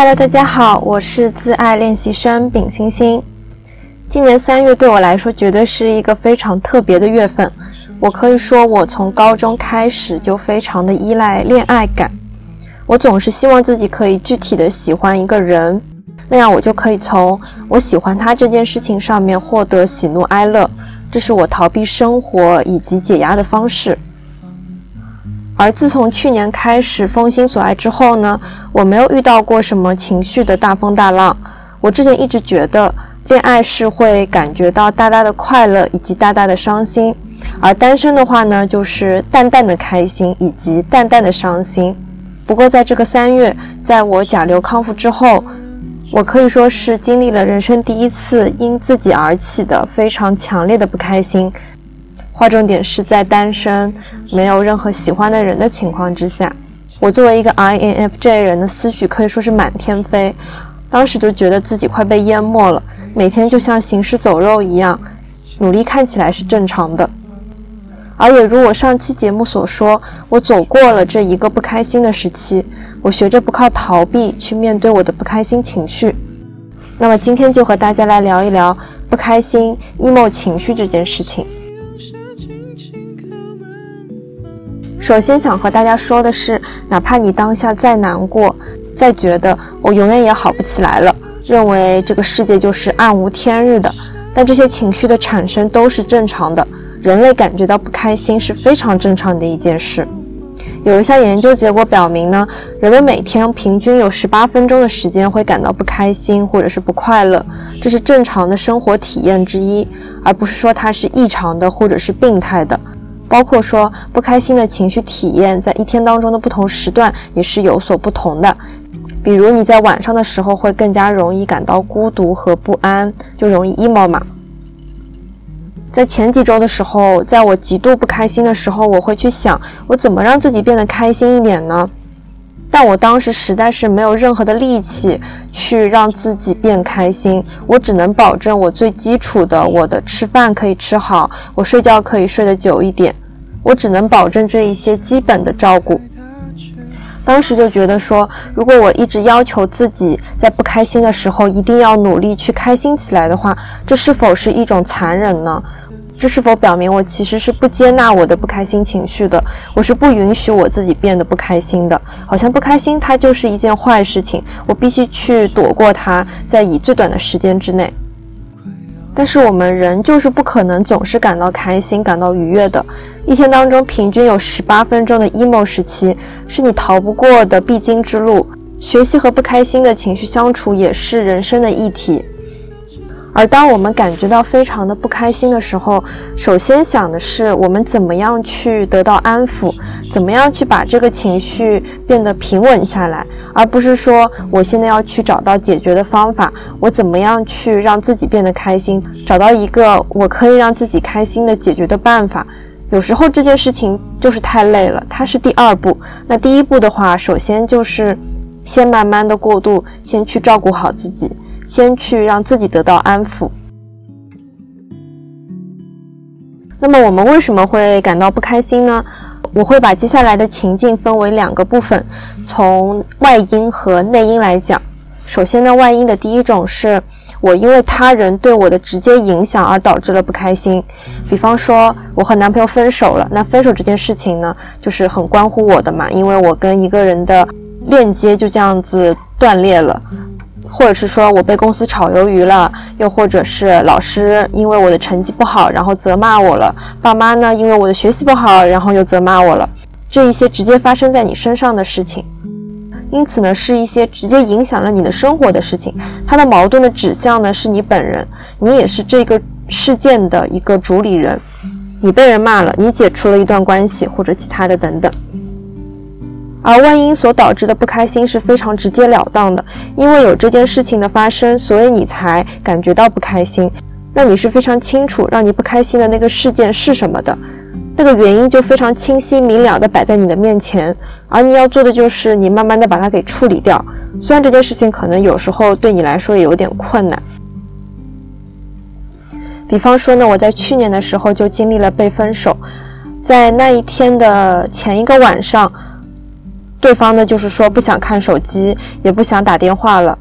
Hello，大家好，我是自爱练习生丙星星。今年三月对我来说绝对是一个非常特别的月份。我可以说，我从高中开始就非常的依赖恋爱感。我总是希望自己可以具体的喜欢一个人，那样我就可以从我喜欢他这件事情上面获得喜怒哀乐，这是我逃避生活以及解压的方式。而自从去年开始封心所爱之后呢，我没有遇到过什么情绪的大风大浪。我之前一直觉得恋爱是会感觉到大大的快乐以及大大的伤心，而单身的话呢，就是淡淡的开心以及淡淡的伤心。不过在这个三月，在我甲流康复之后，我可以说是经历了人生第一次因自己而起的非常强烈的不开心。划重点是在单身、没有任何喜欢的人的情况之下，我作为一个 INFJ 人的思绪可以说是满天飞。当时就觉得自己快被淹没了，每天就像行尸走肉一样，努力看起来是正常的。而也如我上期节目所说，我走过了这一个不开心的时期，我学着不靠逃避去面对我的不开心情绪。那么今天就和大家来聊一聊不开心 emo 情绪这件事情。首先想和大家说的是，哪怕你当下再难过，再觉得我永远也好不起来了，认为这个世界就是暗无天日的，但这些情绪的产生都是正常的。人类感觉到不开心是非常正常的一件事。有一项研究结果表明呢，人们每天平均有十八分钟的时间会感到不开心或者是不快乐，这是正常的生活体验之一，而不是说它是异常的或者是病态的。包括说不开心的情绪体验，在一天当中的不同时段也是有所不同的。比如你在晚上的时候会更加容易感到孤独和不安，就容易 emo 嘛。在前几周的时候，在我极度不开心的时候，我会去想我怎么让自己变得开心一点呢？但我当时实在是没有任何的力气去让自己变开心，我只能保证我最基础的，我的吃饭可以吃好，我睡觉可以睡得久一点。我只能保证这一些基本的照顾。当时就觉得说，如果我一直要求自己在不开心的时候一定要努力去开心起来的话，这是否是一种残忍呢？这是否表明我其实是不接纳我的不开心情绪的？我是不允许我自己变得不开心的？好像不开心它就是一件坏事情，我必须去躲过它，在以最短的时间之内。但是我们人就是不可能总是感到开心、感到愉悦的。一天当中平均有十八分钟的 emo 时期，是你逃不过的必经之路。学习和不开心的情绪相处也是人生的议题。而当我们感觉到非常的不开心的时候，首先想的是我们怎么样去得到安抚，怎么样去把这个情绪变得平稳下来，而不是说我现在要去找到解决的方法，我怎么样去让自己变得开心，找到一个我可以让自己开心的解决的办法。有时候这件事情就是太累了，它是第二步。那第一步的话，首先就是先慢慢的过渡，先去照顾好自己。先去让自己得到安抚。那么我们为什么会感到不开心呢？我会把接下来的情境分为两个部分，从外因和内因来讲。首先呢，外因的第一种是我因为他人对我的直接影响而导致了不开心。比方说，我和男朋友分手了，那分手这件事情呢，就是很关乎我的嘛，因为我跟一个人的链接就这样子断裂了。或者是说我被公司炒鱿鱼了，又或者是老师因为我的成绩不好，然后责骂我了；爸妈呢，因为我的学习不好，然后又责骂我了。这一些直接发生在你身上的事情，因此呢，是一些直接影响了你的生活的事情。它的矛盾的指向呢，是你本人，你也是这个事件的一个主理人。你被人骂了，你解除了一段关系，或者其他的等等。而外因所导致的不开心是非常直截了当的，因为有这件事情的发生，所以你才感觉到不开心。那你是非常清楚让你不开心的那个事件是什么的，那个原因就非常清晰明了的摆在你的面前，而你要做的就是你慢慢的把它给处理掉。虽然这件事情可能有时候对你来说也有点困难，比方说呢，我在去年的时候就经历了被分手，在那一天的前一个晚上。对方呢就是说不想看手机，也不想打电话了。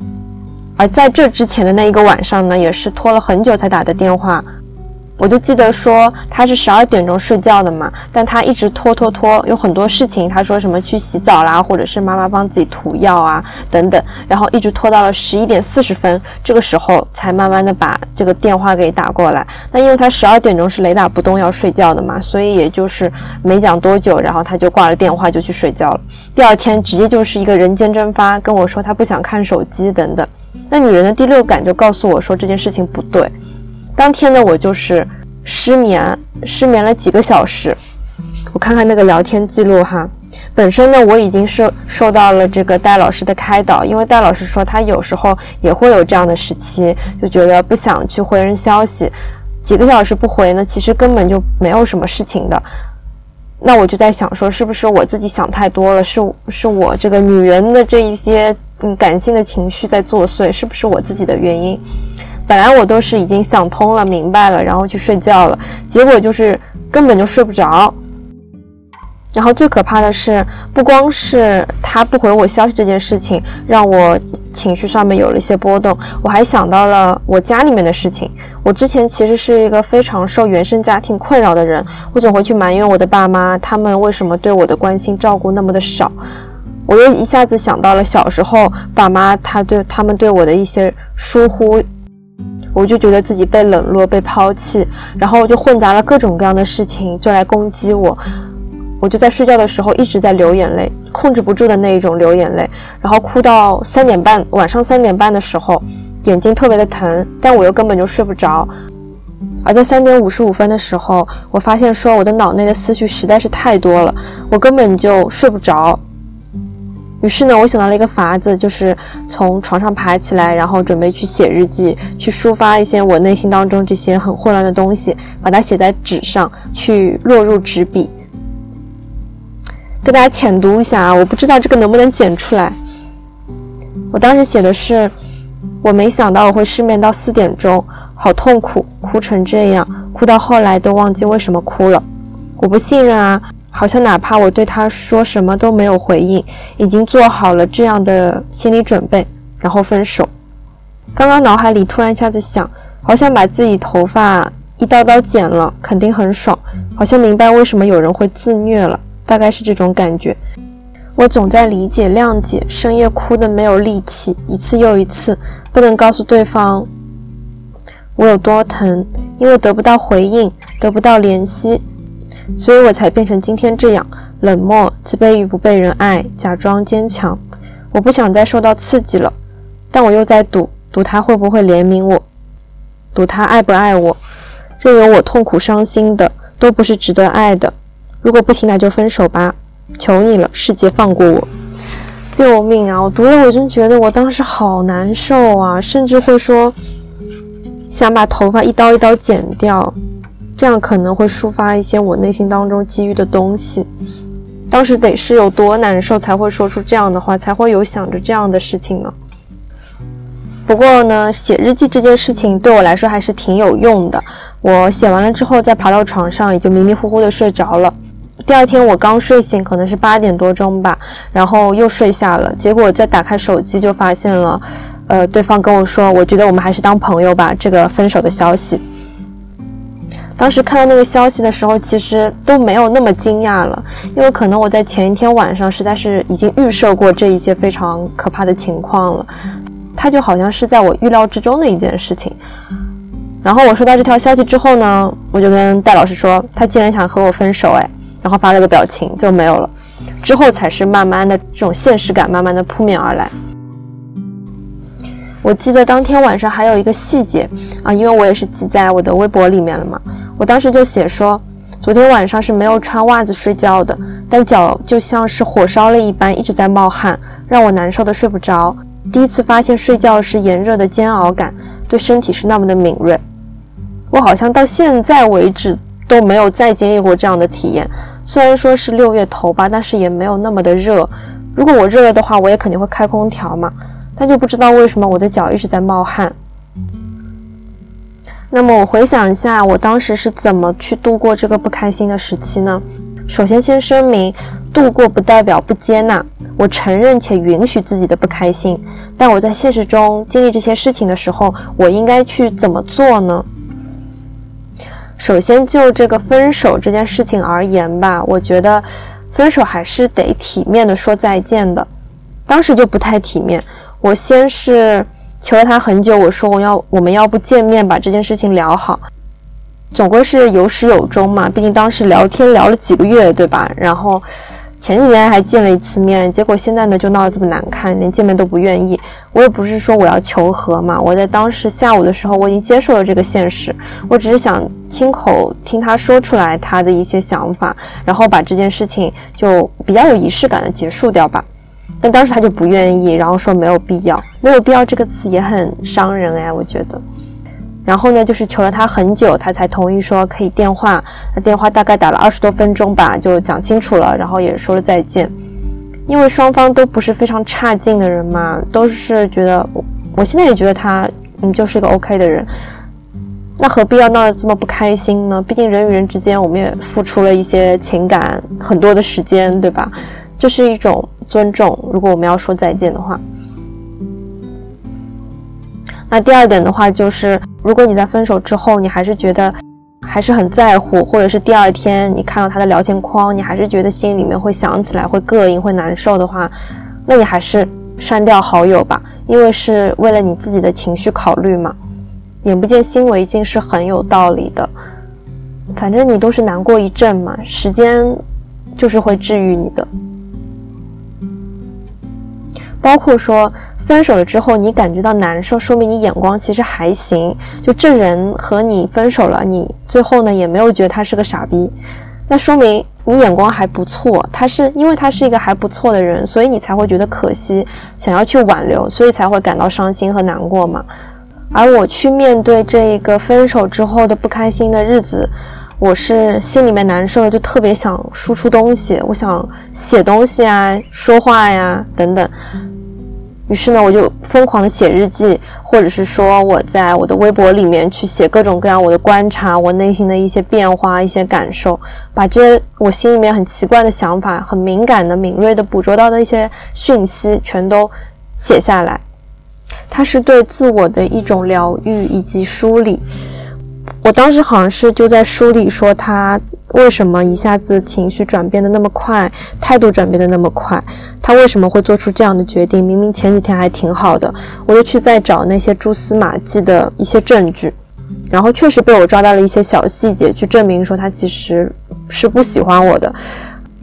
而在这之前的那一个晚上呢，也是拖了很久才打的电话。我就记得说他是十二点钟睡觉的嘛，但他一直拖拖拖，有很多事情，他说什么去洗澡啦，或者是妈妈帮自己涂药啊等等，然后一直拖到了十一点四十分，这个时候才慢慢的把这个电话给打过来。那因为他十二点钟是雷打不动要睡觉的嘛，所以也就是没讲多久，然后他就挂了电话就去睡觉了。第二天直接就是一个人间蒸发，跟我说他不想看手机等等。那女人的第六感就告诉我说这件事情不对。当天呢，我就是失眠，失眠了几个小时。我看看那个聊天记录哈，本身呢我已经是受到了这个戴老师的开导，因为戴老师说他有时候也会有这样的时期，就觉得不想去回人消息，几个小时不回呢，其实根本就没有什么事情的。那我就在想说，是不是我自己想太多了？是是我这个女人的这一些嗯感性的情绪在作祟？是不是我自己的原因？本来我都是已经想通了、明白了，然后去睡觉了，结果就是根本就睡不着。然后最可怕的是，不光是他不回我消息这件事情让我情绪上面有了一些波动，我还想到了我家里面的事情。我之前其实是一个非常受原生家庭困扰的人，我总会去埋怨我的爸妈，他们为什么对我的关心照顾那么的少。我又一下子想到了小时候爸妈他对他们对我的一些疏忽。我就觉得自己被冷落、被抛弃，然后就混杂了各种各样的事情，就来攻击我。我就在睡觉的时候一直在流眼泪，控制不住的那一种流眼泪，然后哭到三点半，晚上三点半的时候，眼睛特别的疼，但我又根本就睡不着。而在三点五十五分的时候，我发现说我的脑内的思绪实在是太多了，我根本就睡不着。于是呢，我想到了一个法子，就是从床上爬起来，然后准备去写日记，去抒发一些我内心当中这些很混乱的东西，把它写在纸上，去落入纸笔。跟大家浅读一下啊，我不知道这个能不能剪出来。我当时写的是，我没想到我会失眠到四点钟，好痛苦，哭成这样，哭到后来都忘记为什么哭了。我不信任啊。好像哪怕我对他说什么都没有回应，已经做好了这样的心理准备，然后分手。刚刚脑海里突然一下子想，好想把自己头发一刀刀剪了，肯定很爽。好像明白为什么有人会自虐了，大概是这种感觉。我总在理解、谅解，深夜哭的没有力气，一次又一次，不能告诉对方我有多疼，因为得不到回应，得不到联系。所以我才变成今天这样冷漠、自卑与不被人爱，假装坚强。我不想再受到刺激了，但我又在赌，赌他会不会怜悯我，赌他爱不爱我。任由我痛苦伤心的，都不是值得爱的。如果不行，那就分手吧，求你了，世界放过我！救命啊！我读了，我真觉得我当时好难受啊，甚至会说想把头发一刀一刀剪掉。这样可能会抒发一些我内心当中积郁的东西。当时得是有多难受才会说出这样的话，才会有想着这样的事情呢？不过呢，写日记这件事情对我来说还是挺有用的。我写完了之后，再爬到床上，也就迷迷糊糊的睡着了。第二天我刚睡醒，可能是八点多钟吧，然后又睡下了。结果再打开手机，就发现了，呃，对方跟我说：“我觉得我们还是当朋友吧。”这个分手的消息。当时看到那个消息的时候，其实都没有那么惊讶了，因为可能我在前一天晚上实在是已经预设过这一些非常可怕的情况了，它就好像是在我预料之中的一件事情。然后我收到这条消息之后呢，我就跟戴老师说，他竟然想和我分手，哎，然后发了个表情就没有了。之后才是慢慢的这种现实感慢慢的扑面而来。我记得当天晚上还有一个细节啊，因为我也是记在我的微博里面了嘛。我当时就写说，昨天晚上是没有穿袜子睡觉的，但脚就像是火烧了一般，一直在冒汗，让我难受的睡不着。第一次发现睡觉时炎热的煎熬感，对身体是那么的敏锐。我好像到现在为止都没有再经历过这样的体验。虽然说是六月头吧，但是也没有那么的热。如果我热了的话，我也肯定会开空调嘛。但就不知道为什么我的脚一直在冒汗。那么我回想一下，我当时是怎么去度过这个不开心的时期呢？首先，先声明，度过不代表不接纳。我承认且允许自己的不开心，但我在现实中经历这些事情的时候，我应该去怎么做呢？首先就这个分手这件事情而言吧，我觉得分手还是得体面的说再见的。当时就不太体面，我先是求了他很久，我说我要我们要不见面把这件事情聊好，总归是有始有终嘛，毕竟当时聊天聊了几个月，对吧？然后。前几天还见了一次面，结果现在呢就闹得这么难看，连见面都不愿意。我也不是说我要求和嘛，我在当时下午的时候我已经接受了这个现实，我只是想亲口听他说出来他的一些想法，然后把这件事情就比较有仪式感的结束掉吧。但当时他就不愿意，然后说没有必要，没有必要这个词也很伤人哎，我觉得。然后呢，就是求了他很久，他才同意说可以电话。那电话大概打了二十多分钟吧，就讲清楚了，然后也说了再见。因为双方都不是非常差劲的人嘛，都是觉得我，我现在也觉得他，嗯，就是一个 OK 的人。那何必要闹得这么不开心呢？毕竟人与人之间，我们也付出了一些情感，很多的时间，对吧？这是一种尊重。如果我们要说再见的话。那第二点的话，就是如果你在分手之后，你还是觉得还是很在乎，或者是第二天你看到他的聊天框，你还是觉得心里面会想起来，会膈应，会难受的话，那你还是删掉好友吧，因为是为了你自己的情绪考虑嘛。眼不见心为净是很有道理的，反正你都是难过一阵嘛，时间就是会治愈你的，包括说。分手了之后，你感觉到难受，说明你眼光其实还行。就这人和你分手了，你最后呢也没有觉得他是个傻逼，那说明你眼光还不错。他是因为他是一个还不错的人，所以你才会觉得可惜，想要去挽留，所以才会感到伤心和难过嘛。而我去面对这一个分手之后的不开心的日子，我是心里面难受了，就特别想输出东西，我想写东西啊，说话呀，等等。于是呢，我就疯狂的写日记，或者是说我在我的微博里面去写各种各样我的观察，我内心的一些变化、一些感受，把这些我心里面很奇怪的想法、很敏感的、敏锐的捕捉到的一些讯息，全都写下来。它是对自我的一种疗愈以及梳理。我当时好像是就在梳理说他。为什么一下子情绪转变的那么快，态度转变的那么快？他为什么会做出这样的决定？明明前几天还挺好的，我就去再找那些蛛丝马迹的一些证据，然后确实被我抓到了一些小细节，去证明说他其实是不喜欢我的，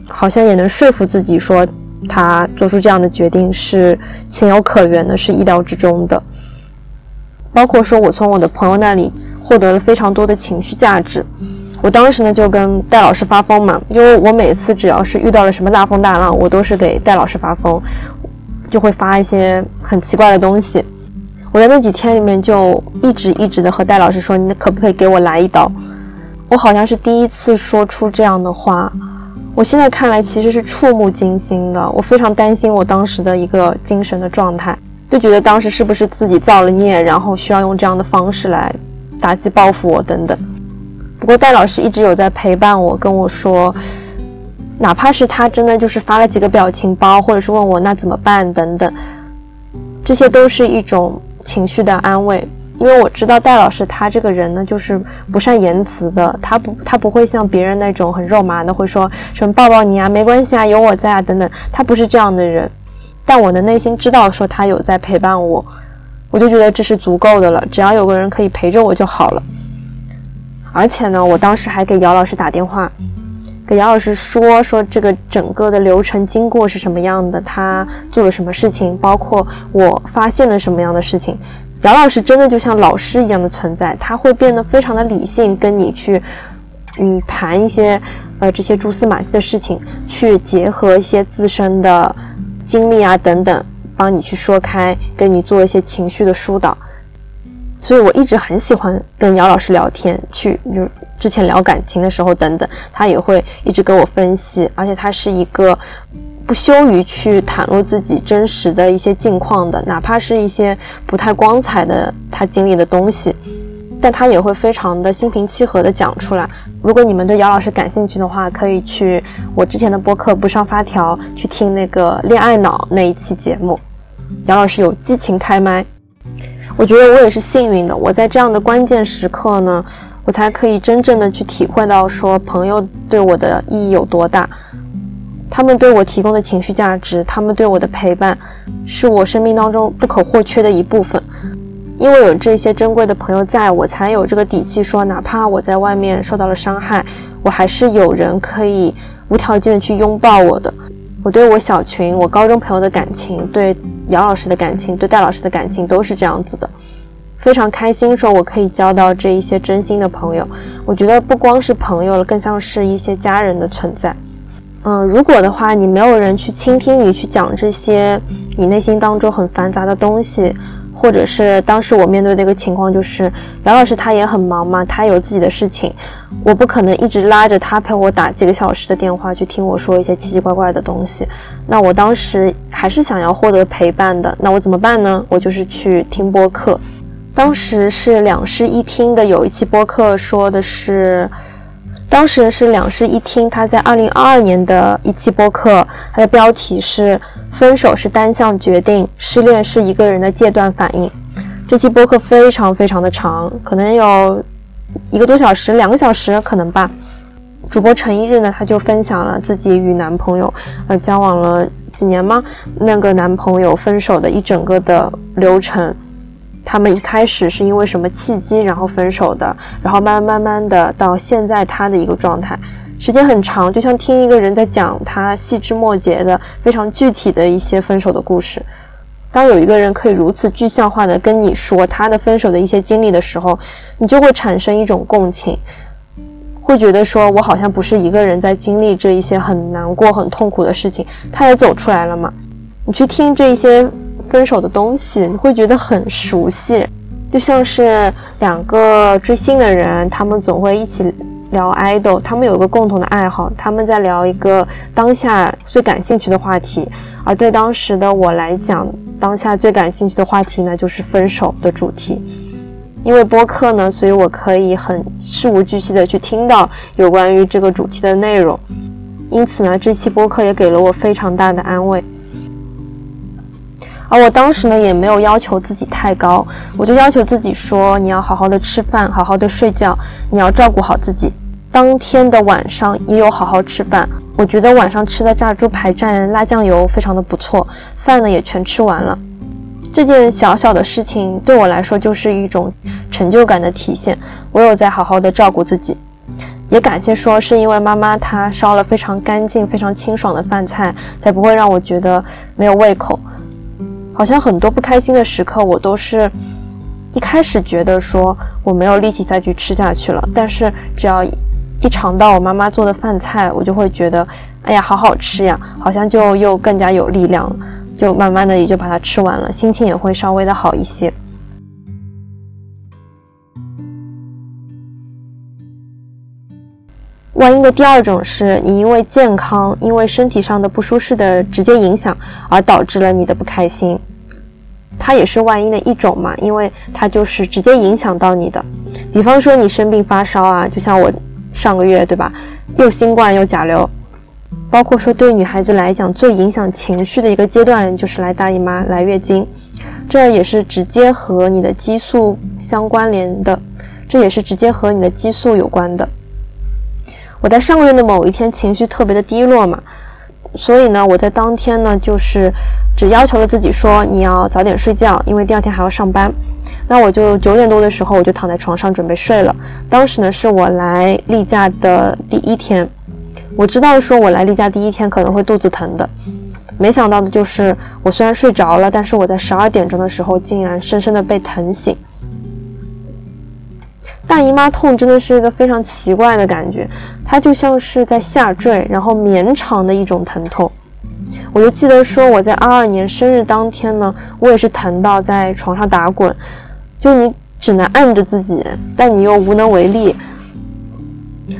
好像也能说服自己说他做出这样的决定是情有可原的，是意料之中的。包括说我从我的朋友那里获得了非常多的情绪价值。我当时呢就跟戴老师发疯嘛，因为我每次只要是遇到了什么大风大浪，我都是给戴老师发疯，就会发一些很奇怪的东西。我在那几天里面就一直一直的和戴老师说：“你可不可以给我来一刀？”我好像是第一次说出这样的话，我现在看来其实是触目惊心的。我非常担心我当时的一个精神的状态，就觉得当时是不是自己造了孽，然后需要用这样的方式来打击报复我等等。不过戴老师一直有在陪伴我，跟我说，哪怕是他真的就是发了几个表情包，或者是问我那怎么办等等，这些都是一种情绪的安慰。因为我知道戴老师他这个人呢，就是不善言辞的，他不他不会像别人那种很肉麻的，会说什么抱抱你啊，没关系啊，有我在啊等等，他不是这样的人。但我的内心知道说他有在陪伴我，我就觉得这是足够的了，只要有个人可以陪着我就好了。而且呢，我当时还给姚老师打电话，给姚老师说说这个整个的流程经过是什么样的，他做了什么事情，包括我发现了什么样的事情。姚老师真的就像老师一样的存在，他会变得非常的理性，跟你去，嗯，谈一些呃这些蛛丝马迹的事情，去结合一些自身的经历啊等等，帮你去说开，跟你做一些情绪的疏导。所以我一直很喜欢跟姚老师聊天，去就之前聊感情的时候等等，他也会一直跟我分析，而且他是一个不羞于去袒露自己真实的一些境况的，哪怕是一些不太光彩的他经历的东西，但他也会非常的心平气和的讲出来。如果你们对姚老师感兴趣的话，可以去我之前的播客不上发条去听那个恋爱脑那一期节目，姚老师有激情开麦。我觉得我也是幸运的，我在这样的关键时刻呢，我才可以真正的去体会到说朋友对我的意义有多大。他们对我提供的情绪价值，他们对我的陪伴，是我生命当中不可或缺的一部分。因为有这些珍贵的朋友在，我才有这个底气说，哪怕我在外面受到了伤害，我还是有人可以无条件的去拥抱我的。我对我小群、我高中朋友的感情，对姚老师的感情，对戴老师的感情，都是这样子的。非常开心，说我可以交到这一些真心的朋友。我觉得不光是朋友了，更像是一些家人的存在。嗯，如果的话，你没有人去倾听你去讲这些你内心当中很繁杂的东西，或者是当时我面对的一个情况就是，姚老师他也很忙嘛，他有自己的事情，我不可能一直拉着他陪我打几个小时的电话去听我说一些奇奇怪怪的东西。那我当时还是想要获得陪伴的，那我怎么办呢？我就是去听播客。当时是两室一厅的有一期播客说的是。当时是两室一厅，他在二零二二年的一期播客，它的标题是“分手是单向决定，失恋是一个人的戒断反应”。这期播客非常非常的长，可能有一个多小时、两个小时可能吧。主播陈一日呢，他就分享了自己与男朋友呃交往了几年吗？那个男朋友分手的一整个的流程。他们一开始是因为什么契机，然后分手的，然后慢慢慢慢的到现在他的一个状态，时间很长，就像听一个人在讲他细枝末节的非常具体的一些分手的故事。当有一个人可以如此具象化的跟你说他的分手的一些经历的时候，你就会产生一种共情，会觉得说我好像不是一个人在经历这一些很难过、很痛苦的事情，他也走出来了嘛。你去听这一些。分手的东西，你会觉得很熟悉，就像是两个追星的人，他们总会一起聊 idol，他们有一个共同的爱好，他们在聊一个当下最感兴趣的话题。而对当时的我来讲，当下最感兴趣的话题呢，就是分手的主题。因为播客呢，所以我可以很事无巨细的去听到有关于这个主题的内容，因此呢，这期播客也给了我非常大的安慰。而我当时呢，也没有要求自己太高，我就要求自己说，你要好好的吃饭，好好的睡觉，你要照顾好自己。当天的晚上也有好好吃饭，我觉得晚上吃的炸猪排蘸辣酱油非常的不错，饭呢也全吃完了。这件小小的事情对我来说就是一种成就感的体现，我有在好好的照顾自己，也感谢说是因为妈妈她烧了非常干净、非常清爽的饭菜，才不会让我觉得没有胃口。好像很多不开心的时刻，我都是一开始觉得说我没有力气再去吃下去了，但是只要一尝到我妈妈做的饭菜，我就会觉得，哎呀，好好吃呀，好像就又更加有力量，就慢慢的也就把它吃完了，心情也会稍微的好一些。万一的第二种是你因为健康，因为身体上的不舒适的直接影响而导致了你的不开心，它也是万一的一种嘛，因为它就是直接影响到你的。比方说你生病发烧啊，就像我上个月对吧，又新冠又甲流，包括说对女孩子来讲最影响情绪的一个阶段就是来大姨妈、来月经，这也是直接和你的激素相关联的，这也是直接和你的激素有关的。我在上个月的某一天情绪特别的低落嘛，所以呢，我在当天呢就是只要求了自己说你要早点睡觉，因为第二天还要上班。那我就九点多的时候我就躺在床上准备睡了。当时呢是我来例假的第一天，我知道说我来例假第一天可能会肚子疼的，没想到的就是我虽然睡着了，但是我在十二点钟的时候竟然深深的被疼醒。大姨妈痛真的是一个非常奇怪的感觉，它就像是在下坠，然后绵长的一种疼痛。我就记得说我在二二年生日当天呢，我也是疼到在床上打滚，就你只能按着自己，但你又无能为力。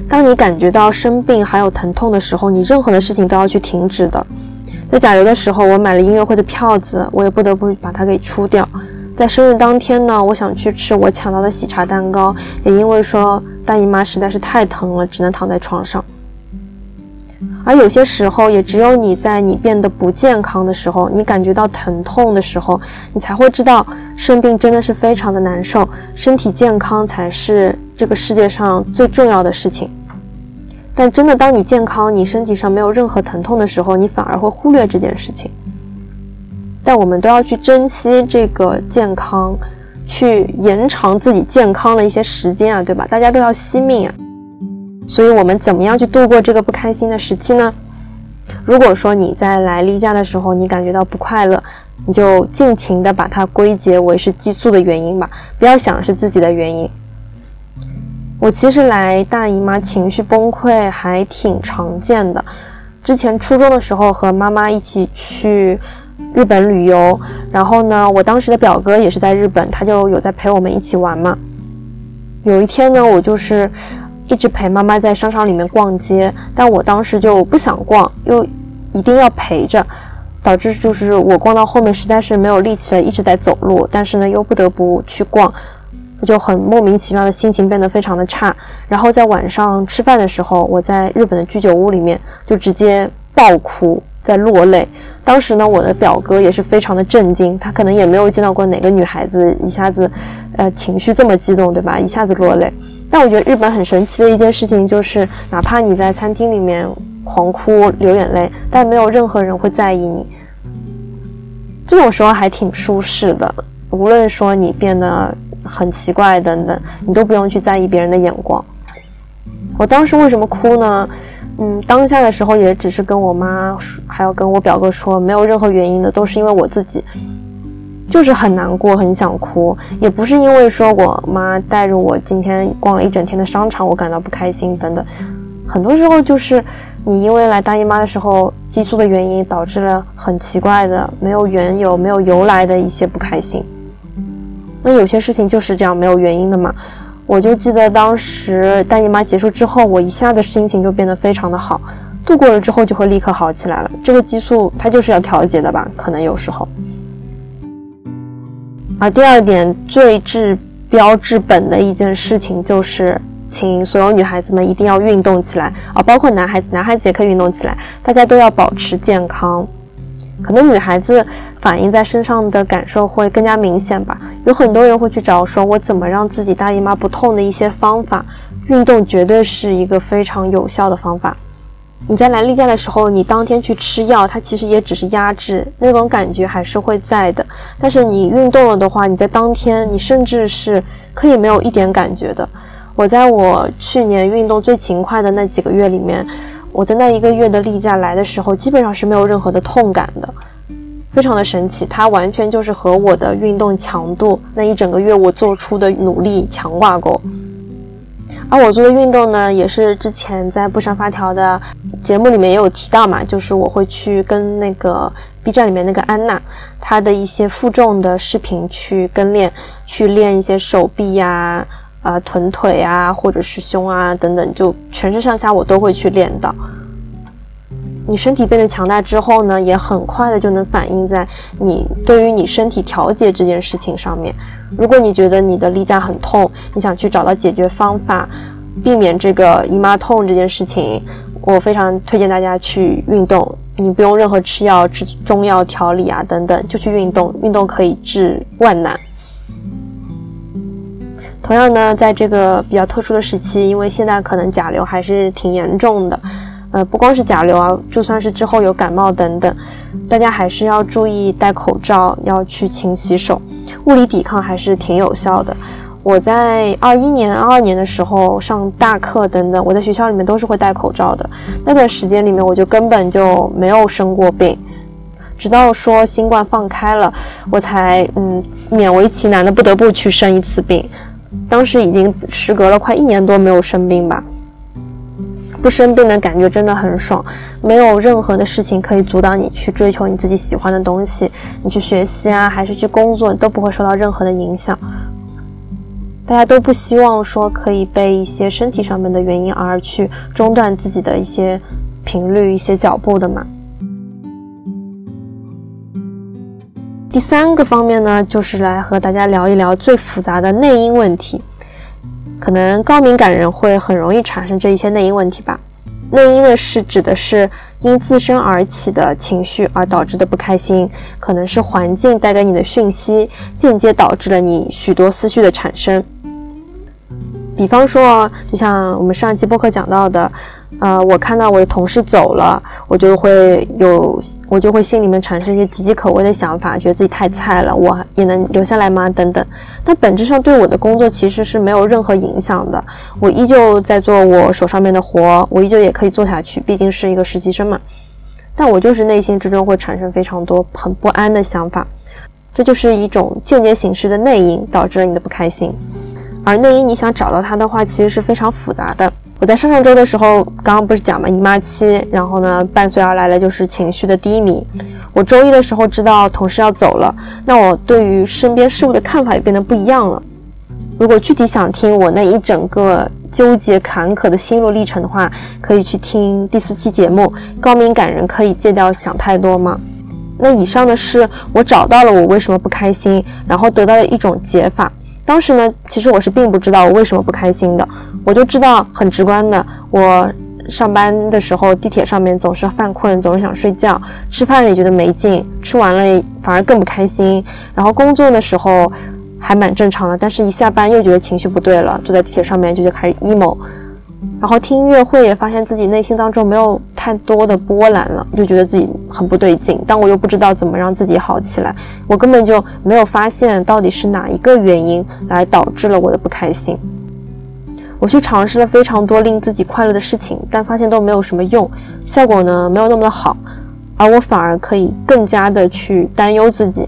当你感觉到生病还有疼痛的时候，你任何的事情都要去停止的。在甲流的时候，我买了音乐会的票子，我也不得不把它给出掉。在生日当天呢，我想去吃我抢到的喜茶蛋糕，也因为说大姨妈实在是太疼了，只能躺在床上。而有些时候，也只有你在你变得不健康的时候，你感觉到疼痛的时候，你才会知道生病真的是非常的难受，身体健康才是这个世界上最重要的事情。但真的，当你健康，你身体上没有任何疼痛的时候，你反而会忽略这件事情。但我们都要去珍惜这个健康，去延长自己健康的一些时间啊，对吧？大家都要惜命啊。所以，我们怎么样去度过这个不开心的时期呢？如果说你在来例假的时候，你感觉到不快乐，你就尽情的把它归结为是激素的原因吧，不要想是自己的原因。我其实来大姨妈情绪崩溃还挺常见的。之前初中的时候和妈妈一起去。日本旅游，然后呢，我当时的表哥也是在日本，他就有在陪我们一起玩嘛。有一天呢，我就是一直陪妈妈在商场里面逛街，但我当时就不想逛，又一定要陪着，导致就是我逛到后面实在是没有力气了，一直在走路，但是呢又不得不去逛，我就很莫名其妙的心情变得非常的差。然后在晚上吃饭的时候，我在日本的居酒屋里面就直接爆哭。在落泪，当时呢，我的表哥也是非常的震惊，他可能也没有见到过哪个女孩子一下子，呃，情绪这么激动，对吧？一下子落泪。但我觉得日本很神奇的一件事情就是，哪怕你在餐厅里面狂哭流眼泪，但没有任何人会在意你。这种时候还挺舒适的，无论说你变得很奇怪等等，你都不用去在意别人的眼光。我当时为什么哭呢？嗯，当下的时候也只是跟我妈说，还要跟我表哥说，没有任何原因的，都是因为我自己，就是很难过，很想哭，也不是因为说我妈带着我今天逛了一整天的商场，我感到不开心等等。很多时候就是你因为来大姨妈的时候激素的原因，导致了很奇怪的、没有缘由、没有由来的一些不开心。那有些事情就是这样没有原因的嘛。我就记得当时大姨妈结束之后，我一下子心情就变得非常的好，度过了之后就会立刻好起来了。这个激素它就是要调节的吧？可能有时候。而第二点最治标治本的一件事情就是，请所有女孩子们一定要运动起来啊，包括男孩子，男孩子也可以运动起来，大家都要保持健康。可能女孩子反映在身上的感受会更加明显吧。有很多人会去找说，我怎么让自己大姨妈不痛的一些方法。运动绝对是一个非常有效的方法。你在来例假的时候，你当天去吃药，它其实也只是压制，那种感觉还是会在的。但是你运动了的话，你在当天，你甚至是可以没有一点感觉的。我在我去年运动最勤快的那几个月里面。我在那一个月的例假来的时候，基本上是没有任何的痛感的，非常的神奇。它完全就是和我的运动强度那一整个月我做出的努力强挂钩。而我做的运动呢，也是之前在不上发条的节目里面也有提到嘛，就是我会去跟那个 B 站里面那个安娜，她的一些负重的视频去跟练，去练一些手臂呀。啊臀腿啊，或者是胸啊，等等，就全身上下我都会去练到。你身体变得强大之后呢，也很快的就能反映在你对于你身体调节这件事情上面。如果你觉得你的例假很痛，你想去找到解决方法，避免这个姨妈痛这件事情，我非常推荐大家去运动。你不用任何吃药、吃中药调理啊，等等，就去运动，运动可以治万难。同样呢，在这个比较特殊的时期，因为现在可能甲流还是挺严重的，呃，不光是甲流啊，就算是之后有感冒等等，大家还是要注意戴口罩，要去勤洗手，物理抵抗还是挺有效的。我在二一年、二二年的时候上大课等等，我在学校里面都是会戴口罩的。那段时间里面，我就根本就没有生过病，直到说新冠放开了，我才嗯勉为其难的不得不去生一次病。当时已经时隔了快一年多没有生病吧，不生病的感觉真的很爽，没有任何的事情可以阻挡你去追求你自己喜欢的东西，你去学习啊，还是去工作，都不会受到任何的影响。大家都不希望说可以被一些身体上面的原因而去中断自己的一些频率、一些脚步的嘛。第三个方面呢，就是来和大家聊一聊最复杂的内因问题。可能高敏感人会很容易产生这一些内因问题吧。内因呢是指的是因自身而起的情绪而导致的不开心，可能是环境带给你的讯息，间接导致了你许多思绪的产生。比方说，就像我们上一期播客讲到的，呃，我看到我的同事走了，我就会有，我就会心里面产生一些岌岌可危的想法，觉得自己太菜了，我也能留下来吗？等等。但本质上对我的工作其实是没有任何影响的，我依旧在做我手上面的活，我依旧也可以做下去，毕竟是一个实习生嘛。但我就是内心之中会产生非常多很不安的想法，这就是一种间接形式的内因，导致了你的不开心。而内因你想找到它的话，其实是非常复杂的。我在上上周的时候，刚刚不是讲嘛，姨妈期，然后呢，伴随而来的就是情绪的低迷。我周一的时候知道同事要走了，那我对于身边事物的看法也变得不一样了。如果具体想听我那一整个纠结坎坷的心路历程的话，可以去听第四期节目《高敏感人可以戒掉想太多吗》。那以上的是我找到了我为什么不开心，然后得到了一种解法。当时呢，其实我是并不知道我为什么不开心的，我就知道很直观的，我上班的时候地铁上面总是犯困，总是想睡觉，吃饭也觉得没劲，吃完了反而更不开心，然后工作的时候还蛮正常的，但是一下班又觉得情绪不对了，坐在地铁上面就就开始 emo。然后听音乐会也发现自己内心当中没有太多的波澜了，就觉得自己很不对劲，但我又不知道怎么让自己好起来，我根本就没有发现到底是哪一个原因来导致了我的不开心。我去尝试了非常多令自己快乐的事情，但发现都没有什么用，效果呢没有那么的好，而我反而可以更加的去担忧自己。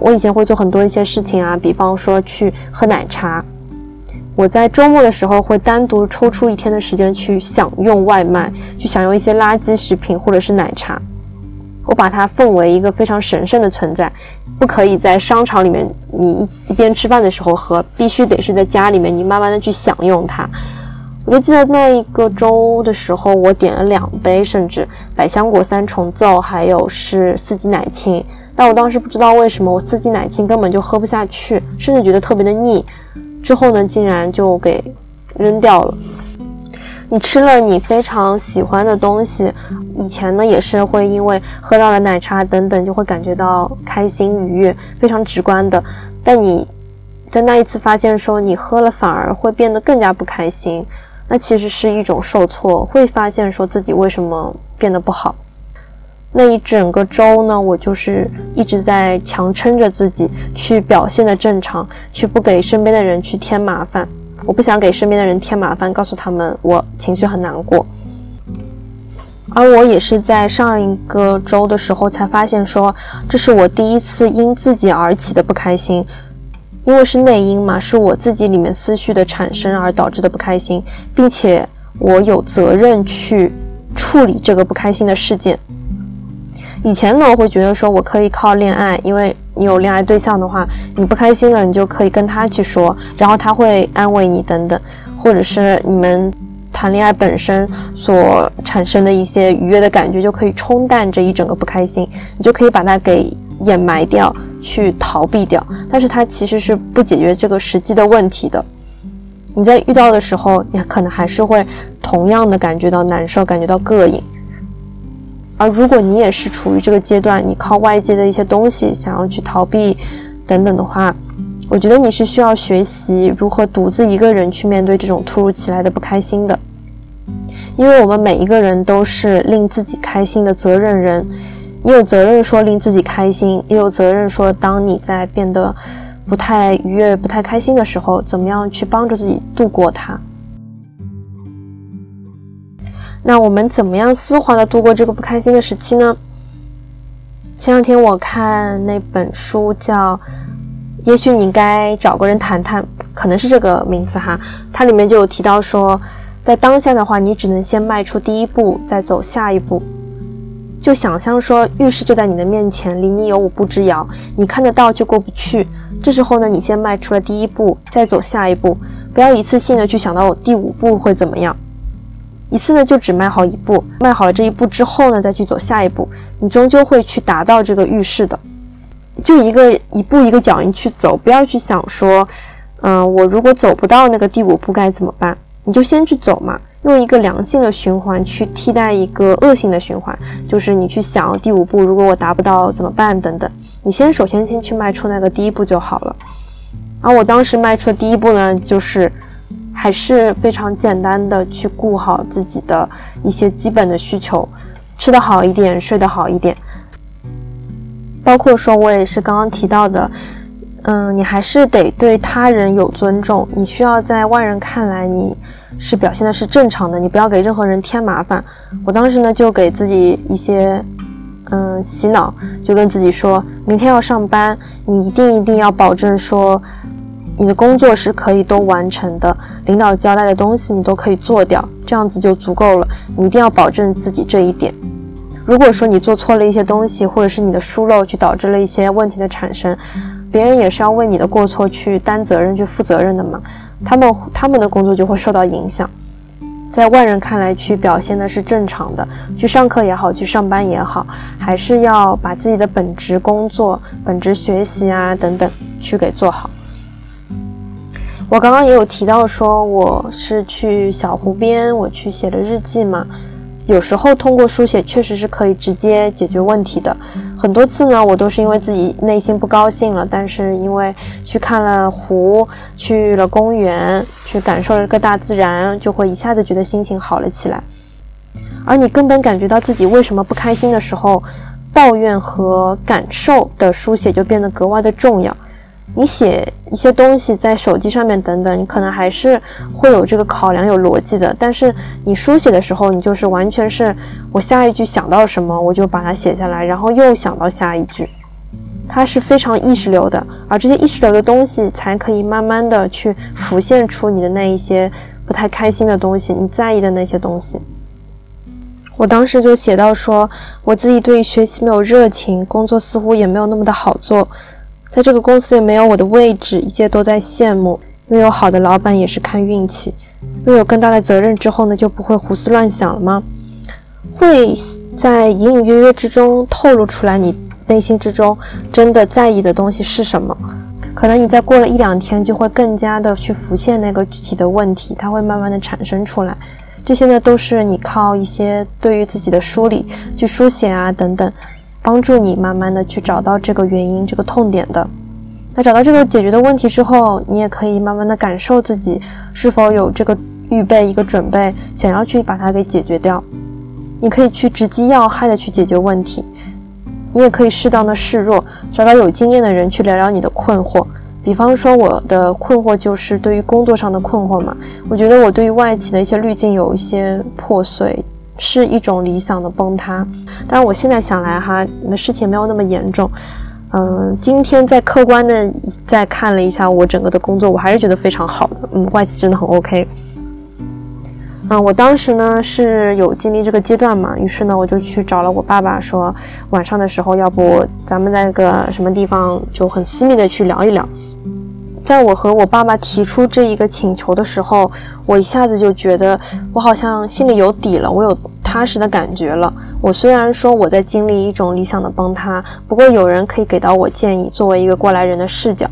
我以前会做很多一些事情啊，比方说去喝奶茶。我在周末的时候会单独抽出一天的时间去享用外卖，去享用一些垃圾食品或者是奶茶。我把它奉为一个非常神圣的存在，不可以在商场里面你一一边吃饭的时候喝，必须得是在家里面你慢慢的去享用它。我就记得那一个周的时候，我点了两杯，甚至百香果三重奏，还有是四季奶青。但我当时不知道为什么我四季奶青根本就喝不下去，甚至觉得特别的腻。之后呢，竟然就给扔掉了。你吃了你非常喜欢的东西，以前呢也是会因为喝到了奶茶等等，就会感觉到开心愉悦，非常直观的。但你在那一次发现说你喝了反而会变得更加不开心，那其实是一种受挫，会发现说自己为什么变得不好。那一整个周呢，我就是一直在强撑着自己去表现的正常，去不给身边的人去添麻烦。我不想给身边的人添麻烦，告诉他们我情绪很难过。而我也是在上一个周的时候才发现，说这是我第一次因自己而起的不开心，因为是内因嘛，是我自己里面思绪的产生而导致的不开心，并且我有责任去处理这个不开心的事件。以前呢，我会觉得说我可以靠恋爱，因为你有恋爱对象的话，你不开心了，你就可以跟他去说，然后他会安慰你等等，或者是你们谈恋爱本身所产生的一些愉悦的感觉，就可以冲淡这一整个不开心，你就可以把它给掩埋掉，去逃避掉。但是它其实是不解决这个实际的问题的。你在遇到的时候，你可能还是会同样的感觉到难受，感觉到膈应。而如果你也是处于这个阶段，你靠外界的一些东西想要去逃避，等等的话，我觉得你是需要学习如何独自一个人去面对这种突如其来的不开心的，因为我们每一个人都是令自己开心的责任人，你有责任说令自己开心，也有责任说当你在变得不太愉悦、不太开心的时候，怎么样去帮助自己度过它。那我们怎么样丝滑的度过这个不开心的时期呢？前两天我看那本书叫《也许你该找个人谈谈》，可能是这个名字哈。它里面就有提到说，在当下的话，你只能先迈出第一步，再走下一步。就想象说，浴室就在你的面前，离你有五步之遥，你看得到就过不去。这时候呢，你先迈出了第一步，再走下一步，不要一次性的去想到第五步会怎么样。一次呢，就只迈好一步，迈好了这一步之后呢，再去走下一步，你终究会去达到这个预示的。就一个一步一个脚印去走，不要去想说，嗯，我如果走不到那个第五步该怎么办？你就先去走嘛，用一个良性的循环去替代一个恶性的循环，就是你去想第五步如果我达不到怎么办等等。你先首先先去迈出那个第一步就好了。而我当时迈出的第一步呢，就是还是非常简单的去顾好自己的一些基本的需求，吃得好一点，睡得好一点。包括说，我也是刚刚提到的，嗯，你还是得对他人有尊重，你需要在外人看来你是表现的是正常的，你不要给任何人添麻烦。我当时呢就给自己一些嗯洗脑，就跟自己说，明天要上班，你一定一定要保证说你的工作是可以都完成的，领导交代的东西你都可以做掉，这样子就足够了。你一定要保证自己这一点。如果说你做错了一些东西，或者是你的疏漏去导致了一些问题的产生，别人也是要为你的过错去担责任、去负责任的嘛。他们他们的工作就会受到影响。在外人看来，去表现的是正常的，去上课也好，去上班也好，还是要把自己的本职工作、本职学习啊等等去给做好。我刚刚也有提到说，我是去小湖边，我去写了日记嘛。有时候通过书写确实是可以直接解决问题的。很多次呢，我都是因为自己内心不高兴了，但是因为去看了湖，去了公园，去感受了个大自然，就会一下子觉得心情好了起来。而你根本感觉到自己为什么不开心的时候，抱怨和感受的书写就变得格外的重要。你写一些东西在手机上面等等，你可能还是会有这个考量、有逻辑的。但是你书写的时候，你就是完全是我下一句想到什么，我就把它写下来，然后又想到下一句，它是非常意识流的。而这些意识流的东西，才可以慢慢的去浮现出你的那一些不太开心的东西，你在意的那些东西。我当时就写到说，我自己对学习没有热情，工作似乎也没有那么的好做。在这个公司里没有我的位置，一切都在羡慕。拥有好的老板也是看运气。拥有更大的责任之后呢，就不会胡思乱想了吗？会在隐隐约约之中透露出来，你内心之中真的在意的东西是什么？可能你再过了一两天，就会更加的去浮现那个具体的问题，它会慢慢的产生出来。这些呢，都是你靠一些对于自己的梳理、去书写啊等等。帮助你慢慢的去找到这个原因、这个痛点的。那找到这个解决的问题之后，你也可以慢慢的感受自己是否有这个预备、一个准备，想要去把它给解决掉。你可以去直击要害的去解决问题，你也可以适当的示弱，找到有经验的人去聊聊你的困惑。比方说我的困惑就是对于工作上的困惑嘛，我觉得我对于外企的一些滤镜有一些破碎。是一种理想的崩塌，但是我现在想来哈，那事情没有那么严重。嗯，今天在客观的再看了一下我整个的工作，我还是觉得非常好的。嗯，外企真的很 OK。嗯，我当时呢是有经历这个阶段嘛，于是呢我就去找了我爸爸，说晚上的时候，要不咱们在个什么地方就很私密的去聊一聊。在我和我爸爸提出这一个请求的时候，我一下子就觉得我好像心里有底了，我有踏实的感觉了。我虽然说我在经历一种理想的崩塌，不过有人可以给到我建议，作为一个过来人的视角，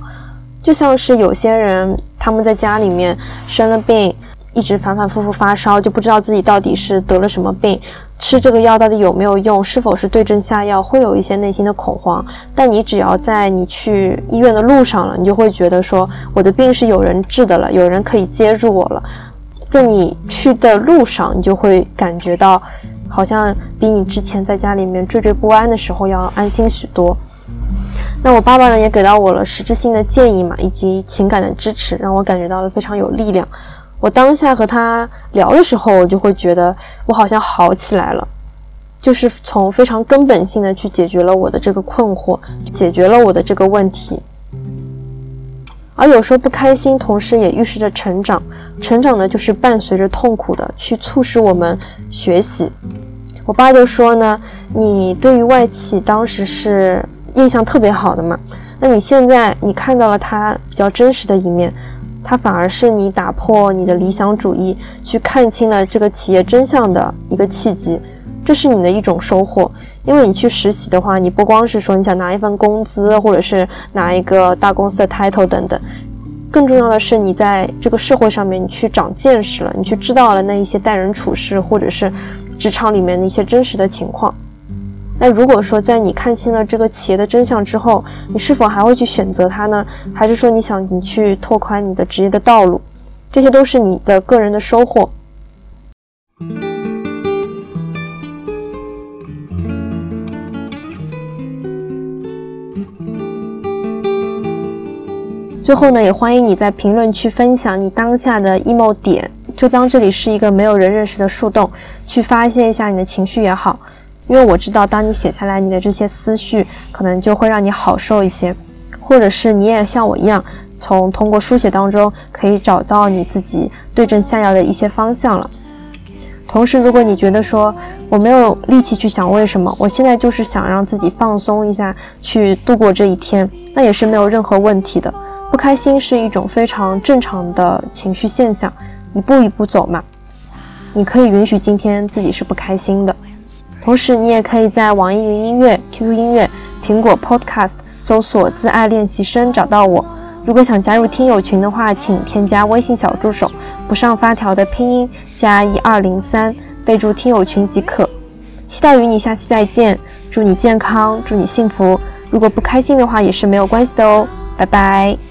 就像是有些人他们在家里面生了病。一直反反复复发烧，就不知道自己到底是得了什么病，吃这个药到底有没有用，是否是对症下药，会有一些内心的恐慌。但你只要在你去医院的路上了，你就会觉得说，我的病是有人治的了，有人可以接住我了。在你去的路上，你就会感觉到，好像比你之前在家里面惴惴不安的时候要安心许多。那我爸爸呢，也给到我了实质性的建议嘛，以及情感的支持，让我感觉到了非常有力量。我当下和他聊的时候，我就会觉得我好像好起来了，就是从非常根本性的去解决了我的这个困惑，解决了我的这个问题。而有时候不开心，同时也预示着成长。成长呢，就是伴随着痛苦的，去促使我们学习。我爸就说呢，你对于外企当时是印象特别好的嘛，那你现在你看到了他比较真实的一面。它反而是你打破你的理想主义，去看清了这个企业真相的一个契机。这是你的一种收获。因为你去实习的话，你不光是说你想拿一份工资，或者是拿一个大公司的 title 等等，更重要的是你在这个社会上面你去长见识了，你去知道了那一些待人处事，或者是职场里面的一些真实的情况。那如果说在你看清了这个企业的真相之后，你是否还会去选择它呢？还是说你想你去拓宽你的职业的道路？这些都是你的个人的收获。最后呢，也欢迎你在评论区分享你当下的 emo 点，就当这里是一个没有人认识的树洞，去发泄一下你的情绪也好。因为我知道，当你写下来你的这些思绪，可能就会让你好受一些，或者是你也像我一样，从通过书写当中可以找到你自己对症下药的一些方向了。同时，如果你觉得说我没有力气去想为什么，我现在就是想让自己放松一下，去度过这一天，那也是没有任何问题的。不开心是一种非常正常的情绪现象，一步一步走嘛。你可以允许今天自己是不开心的。同时，你也可以在网易云音乐、QQ 音乐、苹果 Podcast 搜索“自爱练习生”找到我。如果想加入听友群的话，请添加微信小助手“不上发条”的拼音加一二零三，备注“听友群”即可。期待与你下期再见，祝你健康，祝你幸福。如果不开心的话，也是没有关系的哦。拜拜。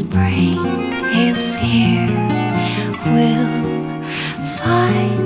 spring is here. We'll find.